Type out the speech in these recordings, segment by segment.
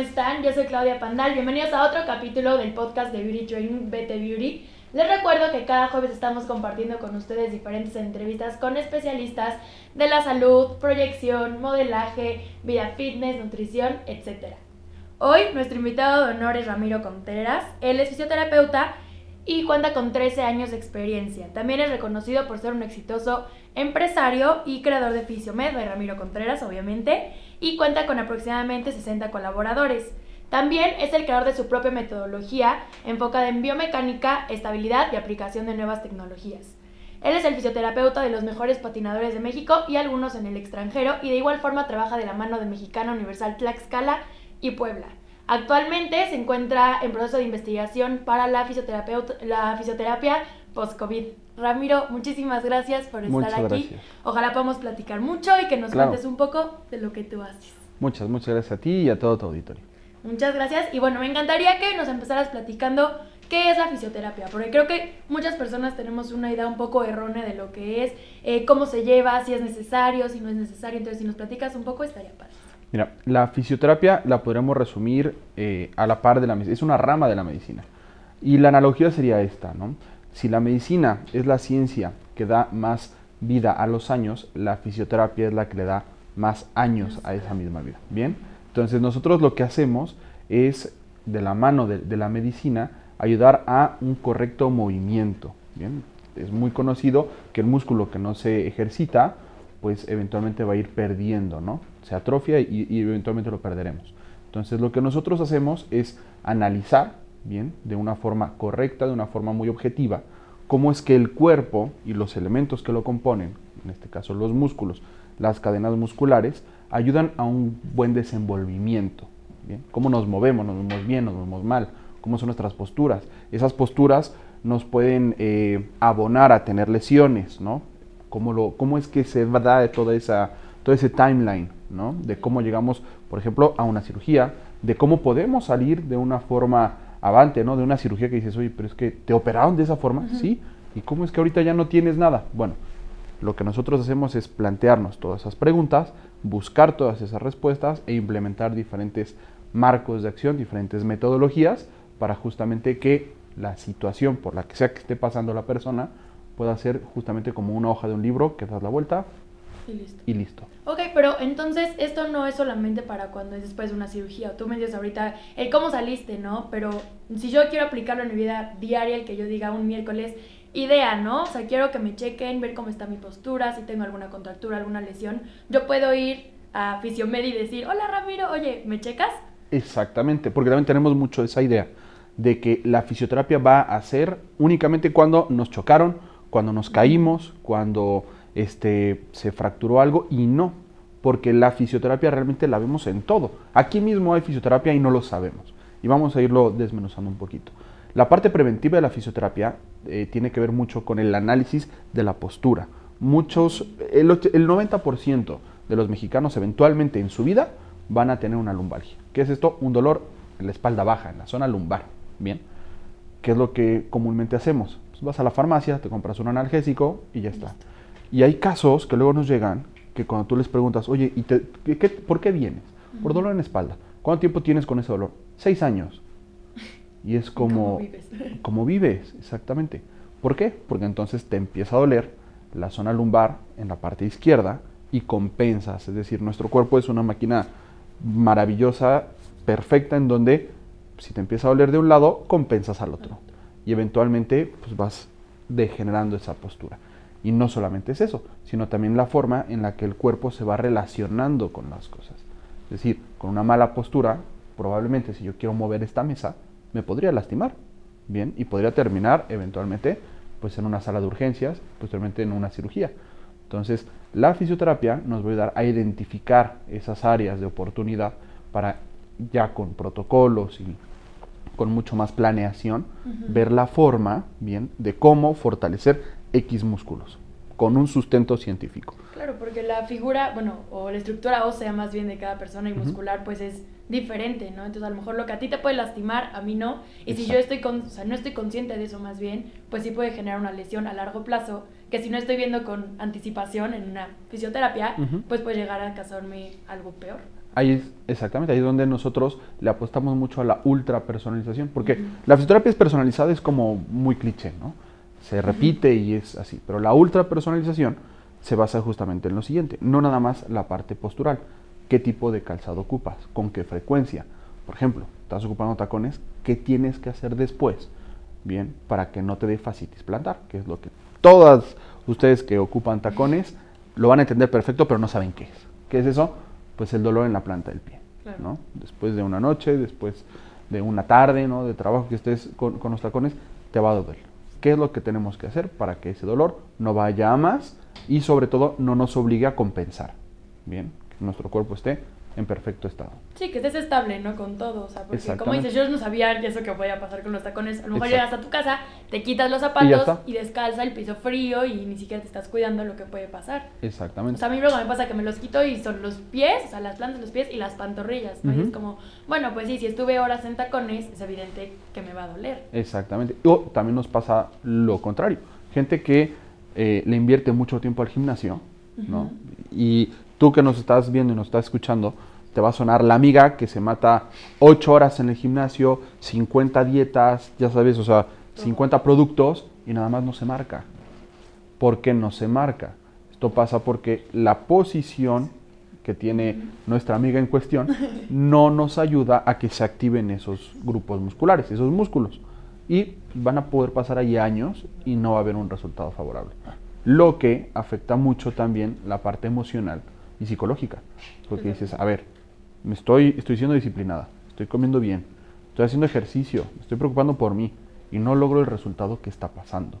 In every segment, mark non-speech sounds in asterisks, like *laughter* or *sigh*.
están? Yo soy Claudia Pandal. Bienvenidos a otro capítulo del podcast de Beauty Training BT Beauty. Les recuerdo que cada jueves estamos compartiendo con ustedes diferentes entrevistas con especialistas de la salud, proyección, modelaje, vida fitness, nutrición, etc. Hoy nuestro invitado de honor es Ramiro Contreras. Él es fisioterapeuta y cuenta con 13 años de experiencia. También es reconocido por ser un exitoso empresario y creador de Fisiomed, de Ramiro Contreras, obviamente, y cuenta con aproximadamente 60 colaboradores. También es el creador de su propia metodología enfocada en biomecánica, estabilidad y aplicación de nuevas tecnologías. Él es el fisioterapeuta de los mejores patinadores de México y algunos en el extranjero y de igual forma trabaja de la mano de Mexicana Universal Tlaxcala y Puebla. Actualmente se encuentra en proceso de investigación para la, la fisioterapia post-COVID. Ramiro, muchísimas gracias por estar aquí. Ojalá podamos platicar mucho y que nos cuentes un poco de lo que tú haces. Muchas, muchas gracias a ti y a todo tu auditorio. Muchas gracias. Y bueno, me encantaría que nos empezaras platicando qué es la fisioterapia, porque creo que muchas personas tenemos una idea un poco errónea de lo que es, eh, cómo se lleva, si es necesario, si no es necesario. Entonces, si nos platicas un poco, estaría padre. Mira, la fisioterapia la podríamos resumir eh, a la par de la medicina, es una rama de la medicina. Y la analogía sería esta, ¿no? Si la medicina es la ciencia que da más vida a los años, la fisioterapia es la que le da más años a esa misma vida. Bien, entonces nosotros lo que hacemos es, de la mano de, la medicina, ayudar a un correcto movimiento. Bien, es muy conocido que el músculo que no se ejercita, pues eventualmente va a ir perdiendo, ¿no? Se atrofia y, y eventualmente lo perderemos. Entonces lo que nosotros hacemos es analizar bien, de una forma correcta, de una forma muy objetiva, cómo es que el cuerpo y los elementos que lo componen, en este caso los músculos, las cadenas musculares, ayudan a un buen desenvolvimiento. ¿bien? Cómo nos movemos, nos movemos bien, nos movemos mal, cómo son nuestras posturas. Esas posturas nos pueden eh, abonar a tener lesiones, ¿no? Cómo, lo, cómo es que se da toda esa, todo ese timeline, ¿no? De cómo llegamos, por ejemplo, a una cirugía, de cómo podemos salir de una forma avante, ¿no? De una cirugía que dices, oye, pero es que te operaron de esa forma, ¿sí? ¿Y cómo es que ahorita ya no tienes nada? Bueno, lo que nosotros hacemos es plantearnos todas esas preguntas, buscar todas esas respuestas e implementar diferentes marcos de acción, diferentes metodologías para justamente que la situación por la que sea que esté pasando la persona pueda ser justamente como una hoja de un libro que das la vuelta, y listo. Y listo. Ok, pero entonces esto no es solamente para cuando es después de una cirugía. Tú me dices ahorita el cómo saliste, ¿no? Pero si yo quiero aplicarlo en mi vida diaria, el que yo diga un miércoles, idea, ¿no? O sea, quiero que me chequen, ver cómo está mi postura, si tengo alguna contractura, alguna lesión. Yo puedo ir a Fisiomed y decir, hola Ramiro, oye, ¿me checas? Exactamente, porque también tenemos mucho esa idea de que la fisioterapia va a ser únicamente cuando nos chocaron, cuando nos caímos, cuando este, se fracturó algo y no, porque la fisioterapia realmente la vemos en todo. Aquí mismo hay fisioterapia y no lo sabemos. Y vamos a irlo desmenuzando un poquito. La parte preventiva de la fisioterapia eh, tiene que ver mucho con el análisis de la postura. Muchos, el, el 90% de los mexicanos eventualmente en su vida van a tener una lumbalgia. ¿Qué es esto? Un dolor en la espalda baja, en la zona lumbar. Bien. ¿Qué es lo que comúnmente hacemos? Pues vas a la farmacia, te compras un analgésico y ya está. Y hay casos que luego nos llegan que cuando tú les preguntas, oye, ¿y te, qué, ¿por qué vienes? Por dolor en la espalda. ¿Cuánto tiempo tienes con ese dolor? Seis años. Y es *laughs* como... ¿Cómo vives? *laughs* ¿Cómo vives? Exactamente. ¿Por qué? Porque entonces te empieza a doler la zona lumbar en la parte izquierda y compensas. Es decir, nuestro cuerpo es una máquina maravillosa, perfecta, en donde si te empieza a doler de un lado, compensas al otro. Y eventualmente pues vas degenerando esa postura. Y no solamente es eso, sino también la forma en la que el cuerpo se va relacionando con las cosas. Es decir, con una mala postura, probablemente si yo quiero mover esta mesa, me podría lastimar, ¿bien? Y podría terminar eventualmente pues en una sala de urgencias, posteriormente en una cirugía. Entonces, la fisioterapia nos va a ayudar a identificar esas áreas de oportunidad para ya con protocolos y con mucho más planeación, ver la forma, bien, de cómo fortalecer X músculos, con un sustento científico. Claro, porque la figura, bueno, o la estructura ósea más bien de cada persona y muscular, pues es diferente, ¿no? Entonces a lo mejor lo que a ti te puede lastimar, a mí no. Y si yo estoy, con, o sea, no estoy consciente de eso más bien, pues sí puede generar una lesión a largo plazo, que si no estoy viendo con anticipación en una fisioterapia, pues puede llegar a causarme algo peor. Ahí es, exactamente, ahí es donde nosotros le apostamos mucho a la ultra personalización, porque la fisioterapia es personalizada, es como muy cliché, ¿no? Se repite y es así, pero la ultra personalización se basa justamente en lo siguiente, no nada más la parte postural, qué tipo de calzado ocupas, con qué frecuencia. Por ejemplo, estás ocupando tacones, ¿qué tienes que hacer después? Bien, para que no te dé fascitis plantar, que es lo que todas ustedes que ocupan tacones lo van a entender perfecto, pero no saben qué es. ¿Qué es eso? Pues el dolor en la planta del pie, ¿no? Después de una noche, después de una tarde, ¿no? De trabajo que estés con, con los tacones, te va a doler. ¿Qué es lo que tenemos que hacer para que ese dolor no vaya a más y sobre todo no nos obligue a compensar? Bien, que nuestro cuerpo esté en perfecto estado. Sí, que estés estable, ¿no? Con todo, o sea, porque como dices, yo no sabía eso que podía pasar con los tacones. A lo mejor llegas a tu casa, te quitas los zapatos y, descalza el piso frío y ni siquiera te estás cuidando lo que puede pasar. Exactamente. O sea, a mí luego me pasa que me los quito y son los pies, o sea, las plantas los pies y las pantorrillas, ¿no? Y es como, bueno, pues sí, si estuve horas en tacones, es evidente que me va a doler. Exactamente. O también nos pasa lo contrario. Gente que eh, le invierte mucho tiempo al gimnasio, ¿no? Y tú que nos estás viendo y nos estás escuchando, te va a sonar la amiga que se mata 8 horas en el gimnasio, 50 dietas, ya sabes, o sea, 50 productos y nada más no se marca. ¿Por qué no se marca? Esto pasa porque la posición que tiene nuestra amiga en cuestión *laughs* no nos ayuda a que se activen esos grupos musculares, esos músculos. Y van a poder pasar ahí años y no va a haber un resultado favorable. Lo que afecta mucho también la parte emocional y psicológica. Porque dices, a ver, me estoy, estoy siendo disciplinada, estoy comiendo bien, estoy haciendo ejercicio, estoy preocupando por mí y no logro el resultado que está pasando.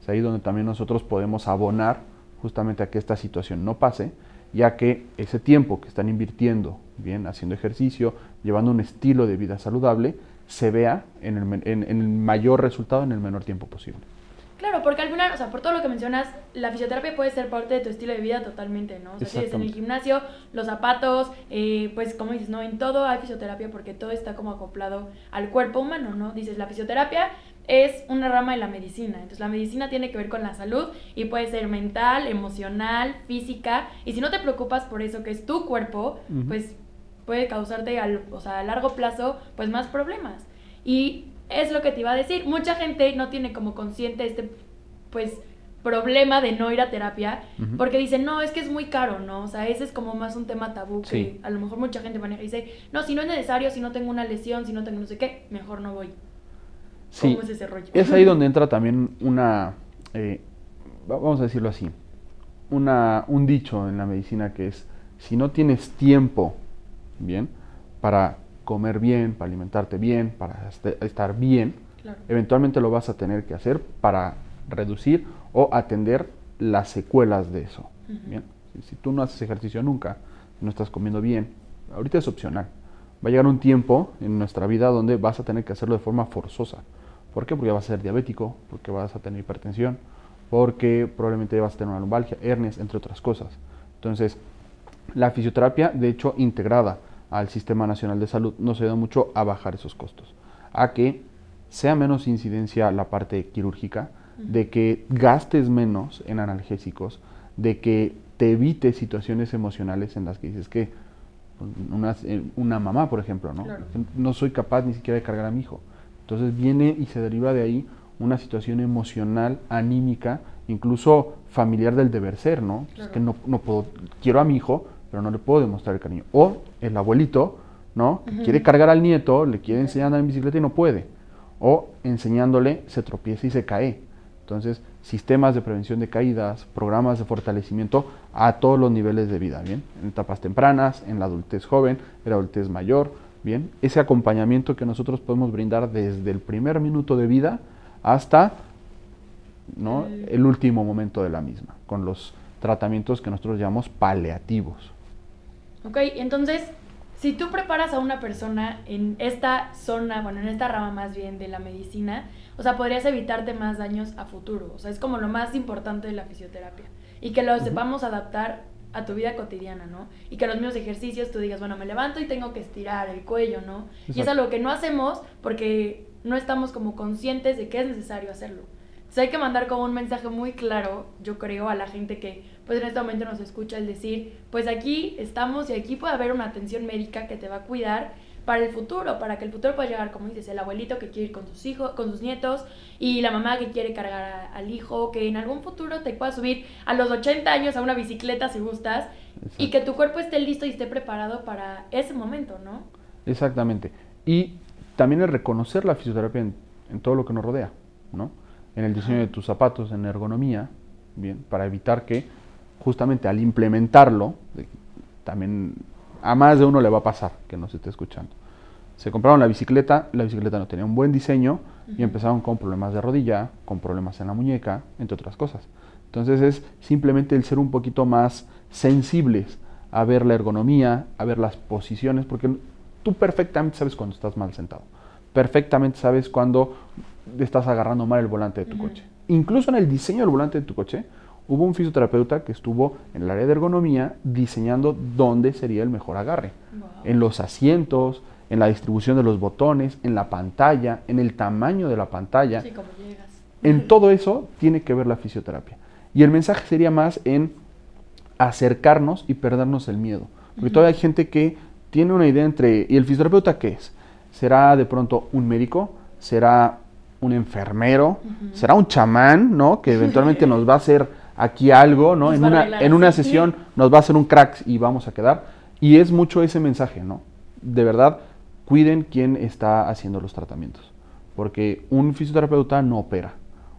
Es ahí donde también nosotros podemos abonar justamente a que esta situación no pase, ya que ese tiempo que están invirtiendo, bien, haciendo ejercicio, llevando un estilo de vida saludable, se vea en el, en el mayor resultado en el menor tiempo posible. Claro, porque al final, o sea, por todo lo que mencionas, la fisioterapia puede ser parte de tu estilo de vida totalmente, ¿no? O sea, si eres en el gimnasio, los zapatos, eh, pues como dices, ¿no? En todo hay fisioterapia porque todo está como acoplado al cuerpo humano, ¿no? Dices, la fisioterapia es una rama de la medicina. Entonces la medicina tiene que ver con la salud y puede ser mental, emocional, física. Y si no te preocupas por eso que es tu cuerpo, pues puede causarte al, o sea, a largo plazo pues más problemas. Y es lo que te iba a decir. Mucha gente no tiene como consciente este, pues, problema de no ir a terapia, porque dicen, no, es que es muy caro, ¿no? O sea, ese es como más un tema tabú que a lo mejor mucha gente maneja y dice, no, si no es necesario, si no tengo una lesión, si no tengo no sé qué, mejor no voy. Sí, ¿Cómo es ese rollo? Es ahí donde entra también una, eh, vamos a decirlo así, una, un dicho en la medicina que es, si no tienes tiempo, bien, para comer bien, para alimentarte bien, para este, estar bien, eventualmente lo vas a tener que hacer para reducir o atender las secuelas de eso. ¿bien? Si, tú no haces ejercicio nunca, no estás comiendo bien, ahorita es opcional. Va a llegar un tiempo en nuestra vida donde vas a tener que hacerlo de forma forzosa. ¿Por qué? Porque vas a ser diabético, porque vas a tener hipertensión, porque probablemente vas a tener una lumbalgia, hernias, entre otras cosas. Entonces, la fisioterapia, de hecho, integrada al Sistema Nacional de Salud nos ayuda mucho a bajar esos costos, a que sea menos incidencia la parte quirúrgica, de que gastes menos en analgésicos, de que te evites situaciones emocionales en las que dices que una, eh, una mamá, por ejemplo, ¿no? no soy capaz ni siquiera de cargar a mi hijo. Entonces viene y se deriva de ahí una situación emocional, anímica, incluso familiar del deber ser, ¿no? Es que no, no puedo, quiero a mi hijo, pero no le puedo demostrar el cariño. O el abuelito, ¿no? Que quiere cargar al nieto, le quiere enseñar a andar en bicicleta y no puede. O enseñándole se tropieza y se cae. Entonces, sistemas de prevención de caídas, programas de fortalecimiento a todos los niveles de vida, ¿bien? En etapas tempranas, en la adultez joven, en la adultez mayor, ¿bien? Ese acompañamiento que nosotros podemos brindar desde el primer minuto de vida hasta ¿no? el último momento de la misma, con los tratamientos que nosotros llamamos paliativos. Ok, entonces, si tú preparas a una persona en esta zona, bueno, en esta rama más bien de la medicina, o sea, podrías evitarte más daños a futuro. O sea, es como lo más importante de la fisioterapia. Y que lo sepamos adaptar a tu vida cotidiana, ¿no? Y que los mismos ejercicios tú digas, bueno, me levanto y tengo que estirar el cuello, ¿no? Y es algo que no hacemos porque no estamos como conscientes de que es necesario hacerlo. hay que mandar como un mensaje muy claro, yo creo, a la gente que pues en este momento nos escucha, el decir, pues aquí estamos y aquí puede haber una atención médica que te va a cuidar para el futuro, para que el futuro pueda llegar, como dices, el abuelito que quiere ir con sus hijos, con sus nietos y la mamá que quiere cargar al hijo, que en algún futuro te pueda subir a los 80 años a una bicicleta si gustas y que tu cuerpo esté listo y esté preparado para ese momento, ¿no? Exactamente. Y también el reconocer la fisioterapia en, en todo lo que nos rodea, ¿no? En el diseño de tus zapatos, en ergonomía, bien, para evitar que justamente al implementarlo, también a más de uno le va a pasar que no se esté escuchando. Se compraron la bicicleta, la bicicleta no tenía un buen diseño y empezaron con problemas de rodilla, con problemas en la muñeca, entre otras cosas. Entonces es simplemente el ser un poquito más sensibles a ver la ergonomía, a ver las posiciones, porque tú perfectamente sabes cuando estás mal sentado. Perfectamente sabes cuando estás agarrando mal el volante de tu coche. Incluso en el diseño del volante de tu coche, hubo un fisioterapeuta que estuvo en el área de ergonomía diseñando dónde sería el mejor agarre. En los asientos, en la distribución de los botones, en la pantalla, en el tamaño de la pantalla. Sí, como llegas. En todo eso tiene que ver la fisioterapia. Y el mensaje sería más en acercarnos y perdernos el miedo. Porque todavía hay gente que tiene una idea entre, ¿y el fisioterapeuta qué es? ¿Será de pronto un médico? ¿Será un enfermero? ¿Será un chamán, ¿no? Que eventualmente *laughs* nos va a hacer aquí algo, ¿no? En una, en una sesión nos va a hacer un crack y vamos a quedar. Y es mucho ese mensaje, ¿no? De verdad, cuiden quién está haciendo los tratamientos. Porque un fisioterapeuta no opera.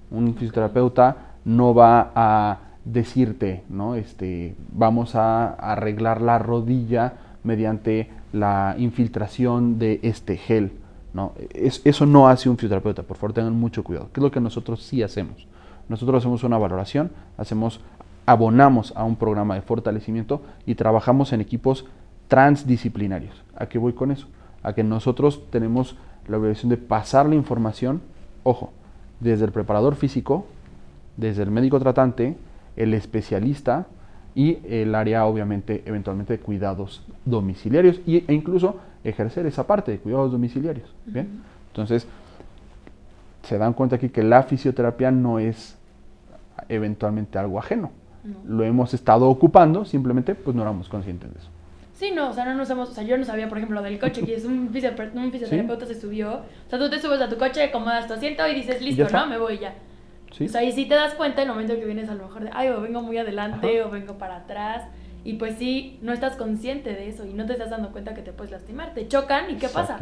Un fisioterapeuta no va a decirte, ¿no? Este, vamos a arreglar la rodilla mediante la infiltración de este gel. ¿no? eso no hace un fisioterapeuta, por favor tengan mucho cuidado, que es lo que nosotros sí hacemos. Nosotros hacemos una valoración, hacemos, abonamos a un programa de fortalecimiento y trabajamos en equipos transdisciplinarios. ¿A qué voy con eso? A que nosotros tenemos la obligación de pasar la información, ojo, desde el preparador físico, desde el médico tratante, el especialista y el área, obviamente, eventualmente de cuidados domiciliarios e incluso ejercer esa parte de cuidados domiciliarios. ¿bien? Entonces, se dan cuenta aquí que la fisioterapia no es eventualmente algo ajeno. Lo hemos estado ocupando, simplemente pues no éramos conscientes de eso. Sí, no, o sea, no nos hemos, o sea, yo no sabía, por ejemplo, lo del coche, que es un, *laughs* fisioterapeuta se subió, o sea, tú te subes a tu coche, acomodas tu asiento y dices, listo, ¿no? Me voy ya. ¿Sí? O sea, y si te das cuenta en el momento que vienes a lo mejor de, ay, o vengo muy adelante o vengo para atrás, y pues sí, no estás consciente de eso y no te estás dando cuenta que te puedes lastimar, te chocan y ¿qué pasa?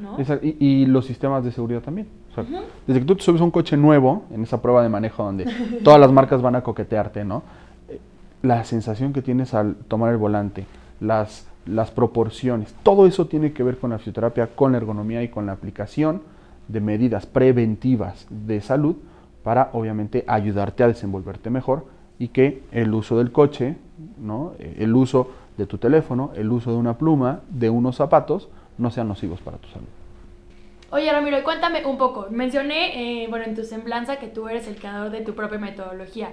¿No? Y, y, los sistemas de seguridad también. Desde que tú te subes a un coche nuevo, en esa prueba de manejo donde *laughs* todas las marcas van a coquetearte, ¿no? Eh, la sensación que tienes al tomar el volante, las, las proporciones, todo eso tiene que ver con la fisioterapia, con la ergonomía y con la aplicación de medidas preventivas de salud para obviamente ayudarte a desenvolverte mejor y que el uso del coche, ¿no? Eh, el uso de tu teléfono, el uso de una pluma, de unos zapatos, no sean nocivos para tu salud. Oye, Ramiro, cuéntame un poco. Mencioné, eh, bueno, en tu semblanza que tú eres el creador de tu propia metodología.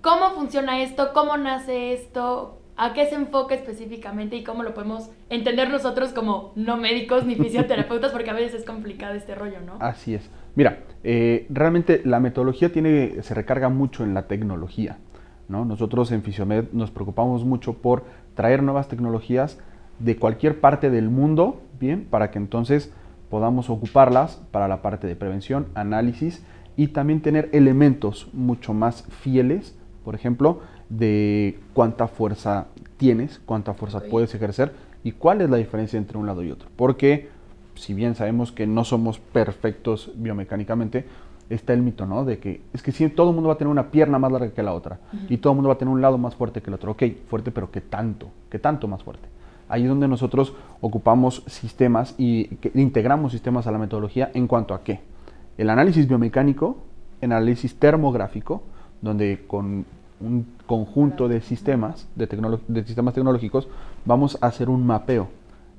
¿Cómo funciona esto? ¿Cómo nace esto? ¿A qué se enfoca específicamente y cómo lo podemos entender nosotros como no médicos ni fisioterapeutas? Porque a veces es complicado este rollo, ¿no? Así es. Mira, eh, realmente la metodología tiene, se recarga mucho en la tecnología. ¿no? Nosotros en Fisiomed nos preocupamos mucho por traer nuevas tecnologías de cualquier parte del mundo, bien, para que entonces podamos ocuparlas para la parte de prevención, análisis y también tener elementos mucho más fieles, por ejemplo, de cuánta fuerza tienes, cuánta fuerza puedes ejercer y cuál es la diferencia entre un lado y otro. Porque si bien sabemos que no somos perfectos biomecánicamente, está el mito, ¿no? De que es que si todo el mundo va a tener una pierna más larga que la otra y todo el mundo va a tener un lado más fuerte que el otro. Ok, fuerte, pero ¿qué tanto? ¿Qué tanto más fuerte? Ahí es donde nosotros ocupamos sistemas y integramos sistemas a la metodología en cuanto a qué. El análisis biomecánico, el análisis termográfico, donde con un conjunto de sistemas, de, de sistemas tecnológicos, vamos a hacer un mapeo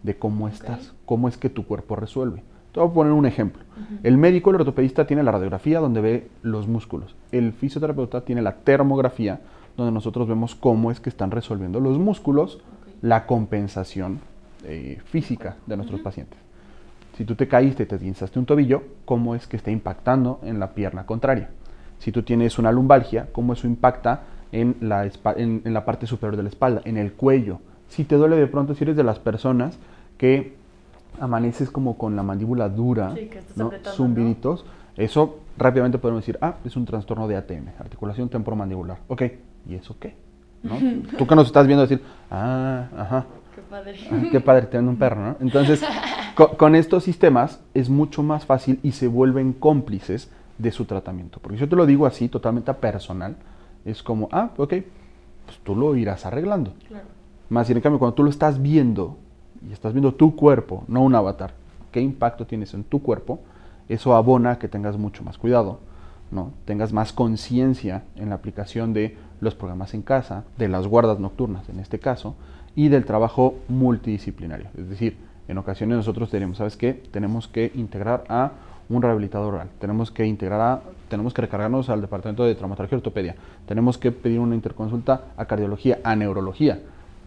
de cómo estás, cómo es que tu cuerpo resuelve. Te voy a poner un ejemplo. El médico, el ortopedista, tiene la radiografía donde ve los músculos. El fisioterapeuta tiene la termografía donde nosotros vemos cómo es que están resolviendo los músculos la compensación eh, física de nuestros pacientes. Si tú te caíste y te guinzaste un tobillo, ¿cómo es que está impactando en la pierna contraria? si tú tienes una lumbalgia, cómo eso impacta en la, en, la parte superior de la espalda, en el cuello. Si te duele de pronto, si eres de las personas que amaneces como con la mandíbula dura, ¿no? zumbiditos, eso rápidamente podemos decir, ah, es un trastorno de ATM, articulación temporomandibular. Ok, ¿y eso qué? ¿No? Tú que nos estás viendo decir, ah, ajá. Qué padre. Ah, qué padre, teniendo un perro, ¿no? Entonces, *laughs* con, estos sistemas es mucho más fácil y se vuelven cómplices de su tratamiento. Porque yo te lo digo así, totalmente personal, es como, ah, ok, pues tú lo irás arreglando. Claro. Más bien, en cambio, cuando tú lo estás viendo y estás viendo tu cuerpo, no un avatar, qué impacto tienes en tu cuerpo, eso abona que tengas mucho más cuidado, ¿no? tengas más conciencia en la aplicación de los programas en casa, de las guardas nocturnas en este caso, y del trabajo multidisciplinario. Es decir, en ocasiones nosotros tenemos, ¿sabes qué? Tenemos que integrar a un rehabilitador oral, tenemos que integrar a, tenemos que recargarnos al departamento de traumatología y ortopedia, tenemos que pedir una interconsulta a cardiología, a neurología.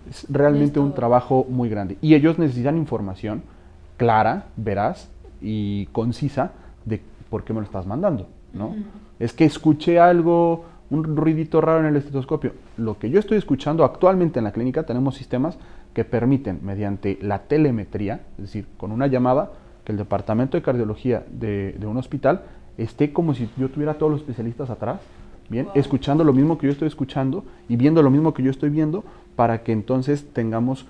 Es realmente un trabajo muy grande. Y ellos necesitan información clara, veraz y concisa de por qué me lo estás mandando, ¿no? Es que escuché algo, un ruidito raro en el estetoscopio. Lo que yo estoy escuchando actualmente en la clínica, tenemos sistemas que permiten, mediante la telemetría, es decir, con una llamada, que el departamento de cardiología de, un hospital esté como si yo tuviera a todos los especialistas atrás, bien, escuchando lo mismo que yo estoy escuchando y viendo lo mismo que yo estoy viendo, para que entonces tengamos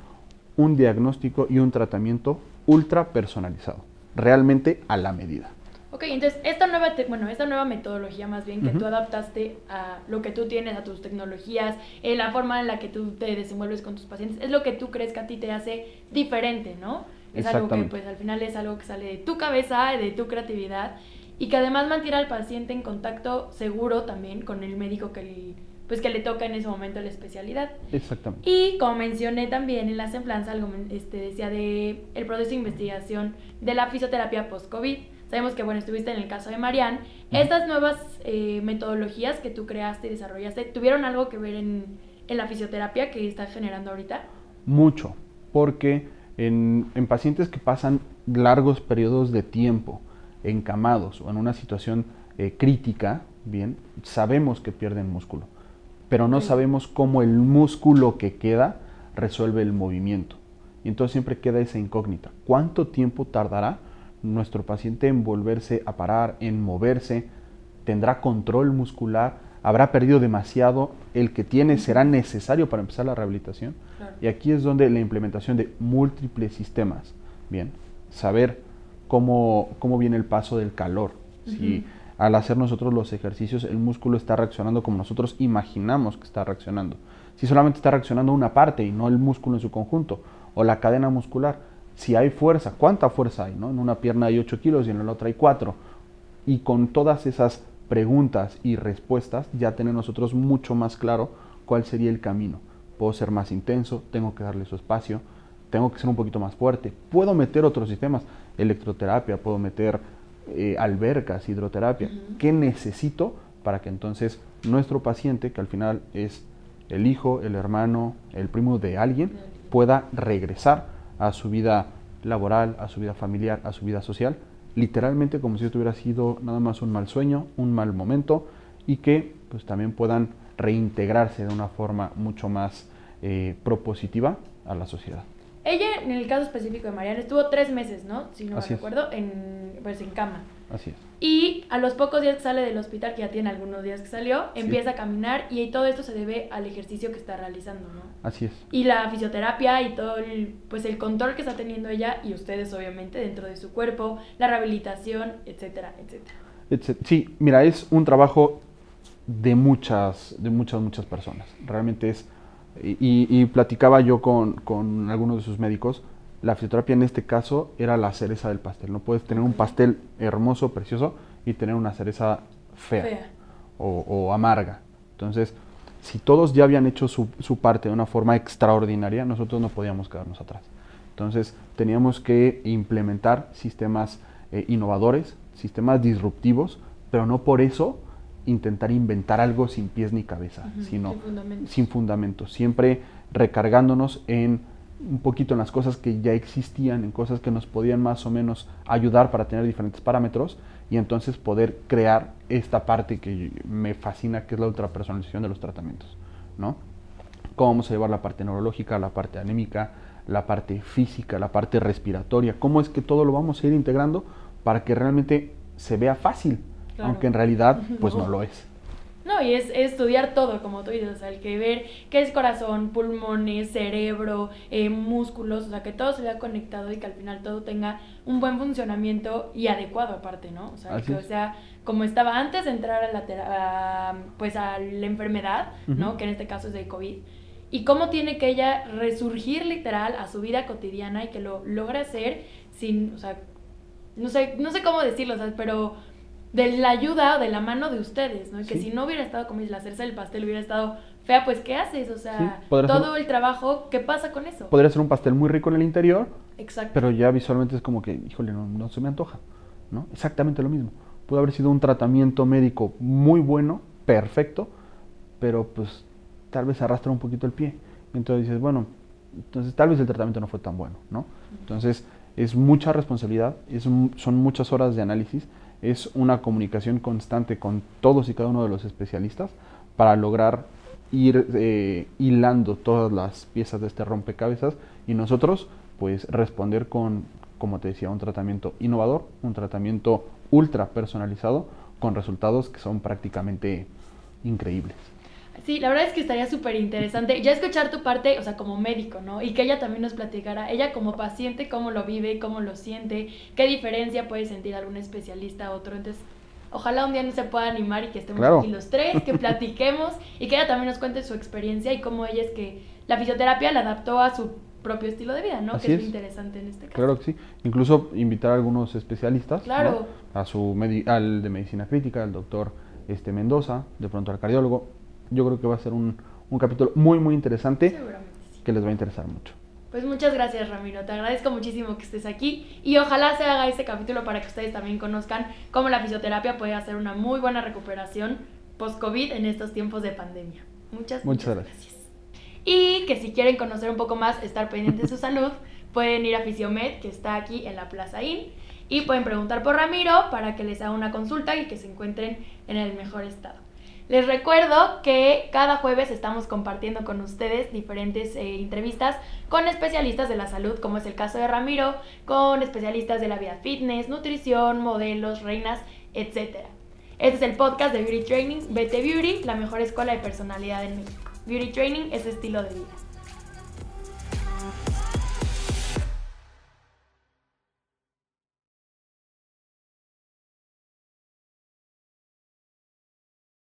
un diagnóstico y un tratamiento ultra personalizado, realmente a la medida. Ok, entonces esta nueva, bueno, esta nueva metodología más bien que tú adaptaste a lo que tú tienes, a tus tecnologías, en la forma en la que tú te desenvuelves con tus pacientes, es lo que tú crees que a ti te hace diferente, ¿no? Es algo que pues al final es algo que sale de tu cabeza, de tu creatividad y que además mantiene al paciente en contacto seguro también con el médico que pues que le toca en ese momento la especialidad. Exactamente. Y como mencioné también en la semblanza, algo este, decía de el proceso de investigación de la fisioterapia post-COVID Sabemos que, bueno, estuviste en el caso de Marianne. Estas nuevas eh, metodologías que tú creaste y desarrollaste, ¿tuvieron algo que ver en, la fisioterapia que está generando ahorita? Mucho, porque en, pacientes que pasan largos periodos de tiempo encamados o en una situación eh, crítica, bien, sabemos que pierden músculo, pero no sabemos cómo el músculo que queda resuelve el movimiento. Y entonces siempre queda esa incógnita. ¿Cuánto tiempo tardará nuestro paciente en volverse a parar, en moverse, tendrá control muscular, habrá perdido demasiado, el que tiene será necesario para empezar la rehabilitación. Y aquí es donde la implementación de múltiples sistemas, bien, saber cómo, cómo viene el paso del calor, si al hacer nosotros los ejercicios el músculo está reaccionando como nosotros imaginamos que está reaccionando, si solamente está reaccionando una parte y no el músculo en su conjunto, o la cadena muscular, si hay fuerza, cuánta fuerza hay, ¿no? En una pierna hay 8 kilos y en la otra hay 4. Y con todas esas preguntas y respuestas ya tenemos nosotros mucho más claro cuál sería el camino. Puedo ser más intenso, tengo que darle su espacio, tengo que ser un poquito más fuerte. Puedo meter otros sistemas, electroterapia, puedo meter eh, albercas, hidroterapia. ¿Qué necesito para que entonces nuestro paciente, que al final es el hijo, el hermano, el primo de alguien, pueda regresar a su vida laboral, a su vida familiar, a su vida social, literalmente como si esto hubiera sido nada más un mal sueño, un mal momento y que pues también puedan reintegrarse de una forma mucho más eh, propositiva a la sociedad. Ella, en el caso específico de Mariana, estuvo tres meses, ¿no? Si no me recuerdo, en, pues en cama. Así es. Y a los pocos días que sale del hospital, que ya tiene algunos días que salió, empieza a caminar y todo esto se debe al ejercicio que está realizando, ¿no? Así es. Y la fisioterapia y todo el, pues el control que está teniendo ella y ustedes obviamente dentro de su cuerpo, la rehabilitación, etcétera, etcétera. Sí, mira, es un trabajo de muchas, de muchas, muchas personas. Realmente es, y, y platicaba yo con, con algunos de sus médicos, la fisioterapia en este caso era la cereza del pastel. No puedes tener un pastel hermoso, precioso, y tener una cereza fea, O, amarga. Entonces, si todos ya habían hecho su, parte de una forma extraordinaria, nosotros no podíamos quedarnos atrás. Entonces, teníamos que implementar sistemas eh, innovadores, sistemas disruptivos, pero no por eso intentar inventar algo sin pies ni cabeza, sino sin fundamentos, siempre recargándonos en un poquito en las cosas que ya existían, en cosas que nos podían más o menos ayudar para tener diferentes parámetros y entonces poder crear esta parte que me fascina, que es la ultrapersonalización de los tratamientos, ¿no? Cómo vamos a llevar la parte neurológica, la parte anémica, la parte física, la parte respiratoria, cómo es que todo lo vamos a ir integrando para que realmente se vea fácil, aunque en realidad *laughs* pues no lo es. No, y es, estudiar todo, como tú dices, o sea, el que ver qué es corazón, pulmones, cerebro, eh, músculos, o sea, que todo se vea conectado y que al final todo tenga un buen funcionamiento y adecuado aparte, ¿no? O sea, que o sea, como estaba antes de entrar a la, pues a la enfermedad, ¿no? Que en este caso es de COVID. Y cómo tiene que ella resurgir literal a su vida cotidiana y que lo logra hacer sin, o sea, no sé, no sé cómo decirlo, o sea, pero de la ayuda o de la mano de ustedes, ¿no? Que si no hubiera estado como la hacerse el pastel hubiera estado fea, pues ¿qué haces? O sea, todo el trabajo, ¿qué pasa con eso? Podría ser un pastel muy rico en el interior, Exacto. pero ya visualmente es como que, híjole, no, no se me antoja, ¿no? Exactamente lo mismo. Puede haber sido un tratamiento médico muy bueno, perfecto, pero pues tal vez arrastra un poquito el pie. Entonces dices, bueno, entonces tal vez el tratamiento no fue tan bueno, ¿no? Entonces es mucha responsabilidad, es, son muchas horas de análisis es una comunicación constante con todos y cada uno de los especialistas para lograr ir eh, hilando todas las piezas de este rompecabezas y nosotros pues responder con, como te decía, un tratamiento innovador, un tratamiento ultra personalizado con resultados que son prácticamente increíbles. Sí, la verdad es que estaría súper interesante ya escuchar tu parte, o sea, como médico, ¿no? Y que ella también nos platicara, ella como paciente, cómo lo vive, cómo lo siente, qué diferencia puede sentir algún especialista a otro. Entonces, ojalá un día nos se pueda animar y que estemos aquí los tres, que *laughs* platiquemos y que ella también nos cuente su experiencia y cómo ella es que la fisioterapia la adaptó a su propio estilo de vida, ¿no? que es, interesante en este caso. Claro que sí. Incluso invitar a algunos especialistas, claro. a su al de medicina crítica, al doctor este Mendoza, de pronto al cardiólogo, yo creo que va a ser un, capítulo muy, muy interesante que les va a interesar mucho. Pues muchas gracias Ramiro, te agradezco muchísimo que estés aquí y ojalá se haga ese capítulo para que ustedes también conozcan cómo la fisioterapia puede hacer una muy buena recuperación post-COVID en estos tiempos de pandemia. Muchas, muchas, gracias. Y que si quieren conocer un poco más, estar pendientes de su *laughs* salud, pueden ir a Fisiomed, que está aquí en la Plaza IN, y pueden preguntar por Ramiro para que les haga una consulta y que se encuentren en el mejor estado. Les recuerdo que cada jueves estamos compartiendo con ustedes diferentes eh, entrevistas con especialistas de la salud, como es el caso de Ramiro, con especialistas de la vida fitness, nutrición, modelos, reinas, etc. Este es el podcast de Beauty Training, BT Beauty, la mejor escuela de personalidad en México. Beauty Training es estilo de vida.